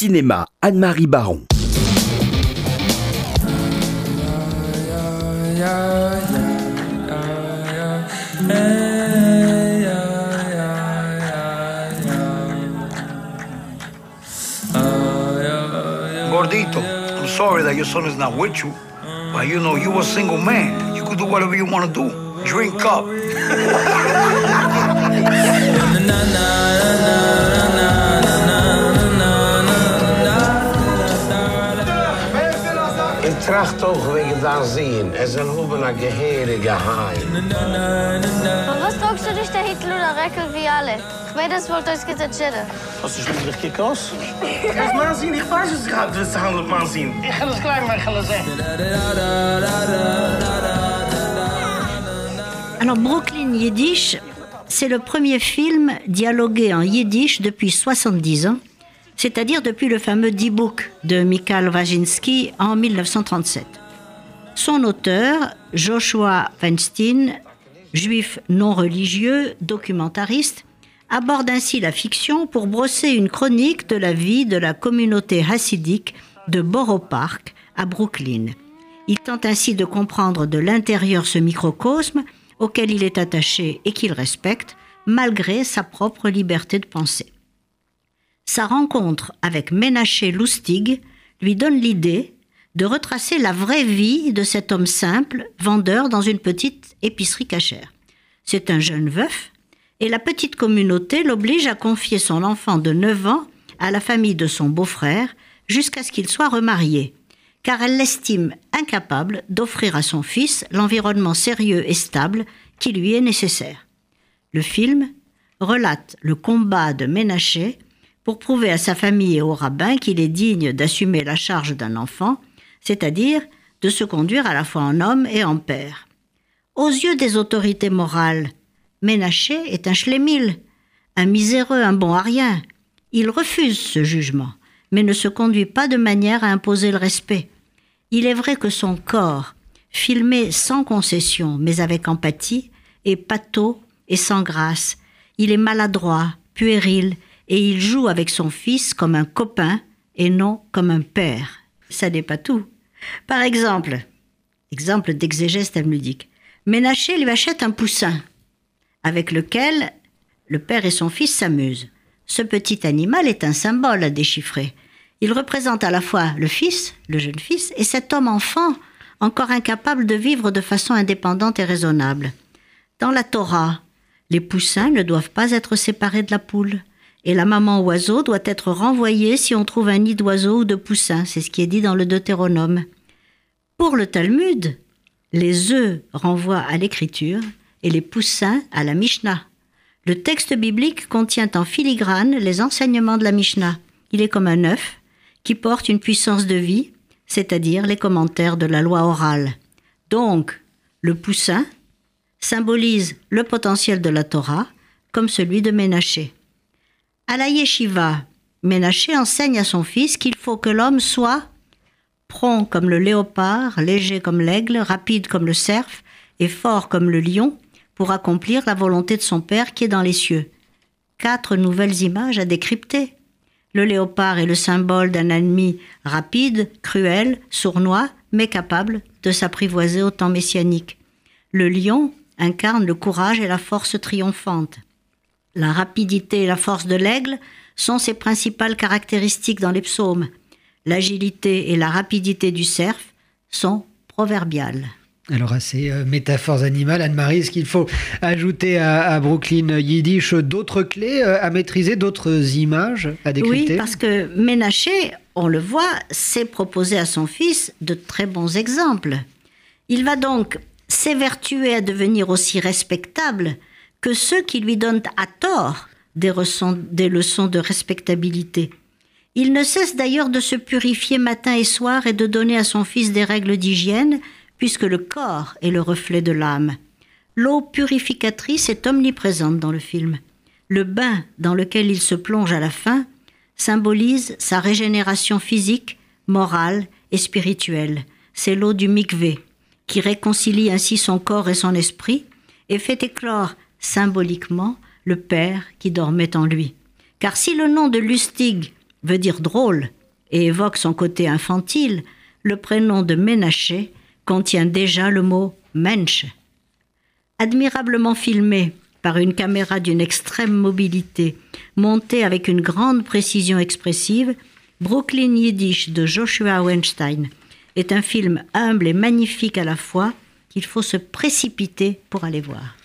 Cinéma, Anne-Marie Baron. Gordito, I'm sorry that your son is not with you, but you know you a single man. You could do whatever you want to do. Drink up. Tracht auch wegen da sehen. Es ein Hubener Gehege geheim. was tragst du dich der Hitler oder Reckel wie alle? Ich werde es wohl durchs Gitter chillen. Hast du schon richtig gekostet? Ich kann es mal sehen, ich weiß es gerade, was der Handel mal sehen. Ich kann es gleich mal sehen. Alors, Brooklyn Yiddish, c'est le premier film dialogué en yiddish depuis 70 ans c'est-à-dire depuis le fameux D-Book de Mikhail Wazinski en 1937. Son auteur, Joshua Weinstein, juif non religieux, documentariste, aborde ainsi la fiction pour brosser une chronique de la vie de la communauté hassidique de Borough Park à Brooklyn. Il tente ainsi de comprendre de l'intérieur ce microcosme auquel il est attaché et qu'il respecte, malgré sa propre liberté de penser. Sa rencontre avec Ménaché Lustig lui donne l'idée de retracer la vraie vie de cet homme simple, vendeur dans une petite épicerie cachère. C'est un jeune veuf, et la petite communauté l'oblige à confier son enfant de 9 ans à la famille de son beau-frère jusqu'à ce qu'il soit remarié, car elle l'estime incapable d'offrir à son fils l'environnement sérieux et stable qui lui est nécessaire. Le film relate le combat de Ménaché pour prouver à sa famille et au rabbin qu'il est digne d'assumer la charge d'un enfant, c'est-à-dire de se conduire à la fois en homme et en père. Aux yeux des autorités morales, Ménaché est un schlémil, un miséreux, un bon à rien. Il refuse ce jugement, mais ne se conduit pas de manière à imposer le respect. Il est vrai que son corps, filmé sans concession, mais avec empathie, est pâteau et sans grâce. Il est maladroit, puéril, et il joue avec son fils comme un copain et non comme un père. Ça n'est pas tout. Par exemple, exemple d'exégèse talmudique, Ménaché lui achète un poussin avec lequel le père et son fils s'amusent. Ce petit animal est un symbole à déchiffrer. Il représente à la fois le fils, le jeune fils, et cet homme enfant, encore incapable de vivre de façon indépendante et raisonnable. Dans la Torah, les poussins ne doivent pas être séparés de la poule, et la maman oiseau doit être renvoyée si on trouve un nid d'oiseau ou de poussin, c'est ce qui est dit dans le Deutéronome. Pour le Talmud, les œufs renvoient à l'écriture et les poussins à la Mishnah. Le texte biblique contient en filigrane les enseignements de la Mishnah. Il est comme un œuf qui porte une puissance de vie, c'est-à-dire les commentaires de la loi orale. Donc, le poussin symbolise le potentiel de la Torah comme celui de Ménaché. À la yeshiva, Ménaché enseigne à son fils qu'il faut que l'homme soit prompt comme le léopard, léger comme l'aigle, rapide comme le cerf et fort comme le lion pour accomplir la volonté de son père qui est dans les cieux. Quatre nouvelles images à décrypter. Le léopard est le symbole d'un ennemi rapide, cruel, sournois, mais capable de s'apprivoiser au temps messianique. Le lion incarne le courage et la force triomphante. La rapidité et la force de l'aigle sont ses principales caractéristiques dans les psaumes. L'agilité et la rapidité du cerf sont proverbiales. Alors à ces euh, métaphores animales, Anne-Marie, est-ce qu'il faut ajouter à, à Brooklyn Yiddish d'autres clés euh, à maîtriser, d'autres images à décrypter? Oui, parce que Ménaché, on le voit, s'est proposé à son fils de très bons exemples. Il va donc s'évertuer à devenir aussi respectable que ceux qui lui donnent à tort des, leçons, de respectabilité. Il ne cesse d'ailleurs de se purifier matin et soir et de donner à son fils des règles d'hygiène, puisque le corps est le reflet de l'âme. L'eau purificatrice est omniprésente dans le film. Le bain dans lequel il se plonge à la fin symbolise sa régénération physique, morale et spirituelle. C'est l'eau du mikvé, qui réconcilie ainsi son corps et son esprit et fait éclore symboliquement le Père qui dormait en lui. Car si le nom de Lustig veut dire drôle et évoque son côté infantile, le prénom de Ménaché contient déjà le mot Mensch. Admirablement filmé par une caméra d'une extrême mobilité, montée avec une grande précision expressive, Brooklyn Yiddish de Joshua Weinstein est un film humble et magnifique à la fois qu'il faut se précipiter pour aller voir.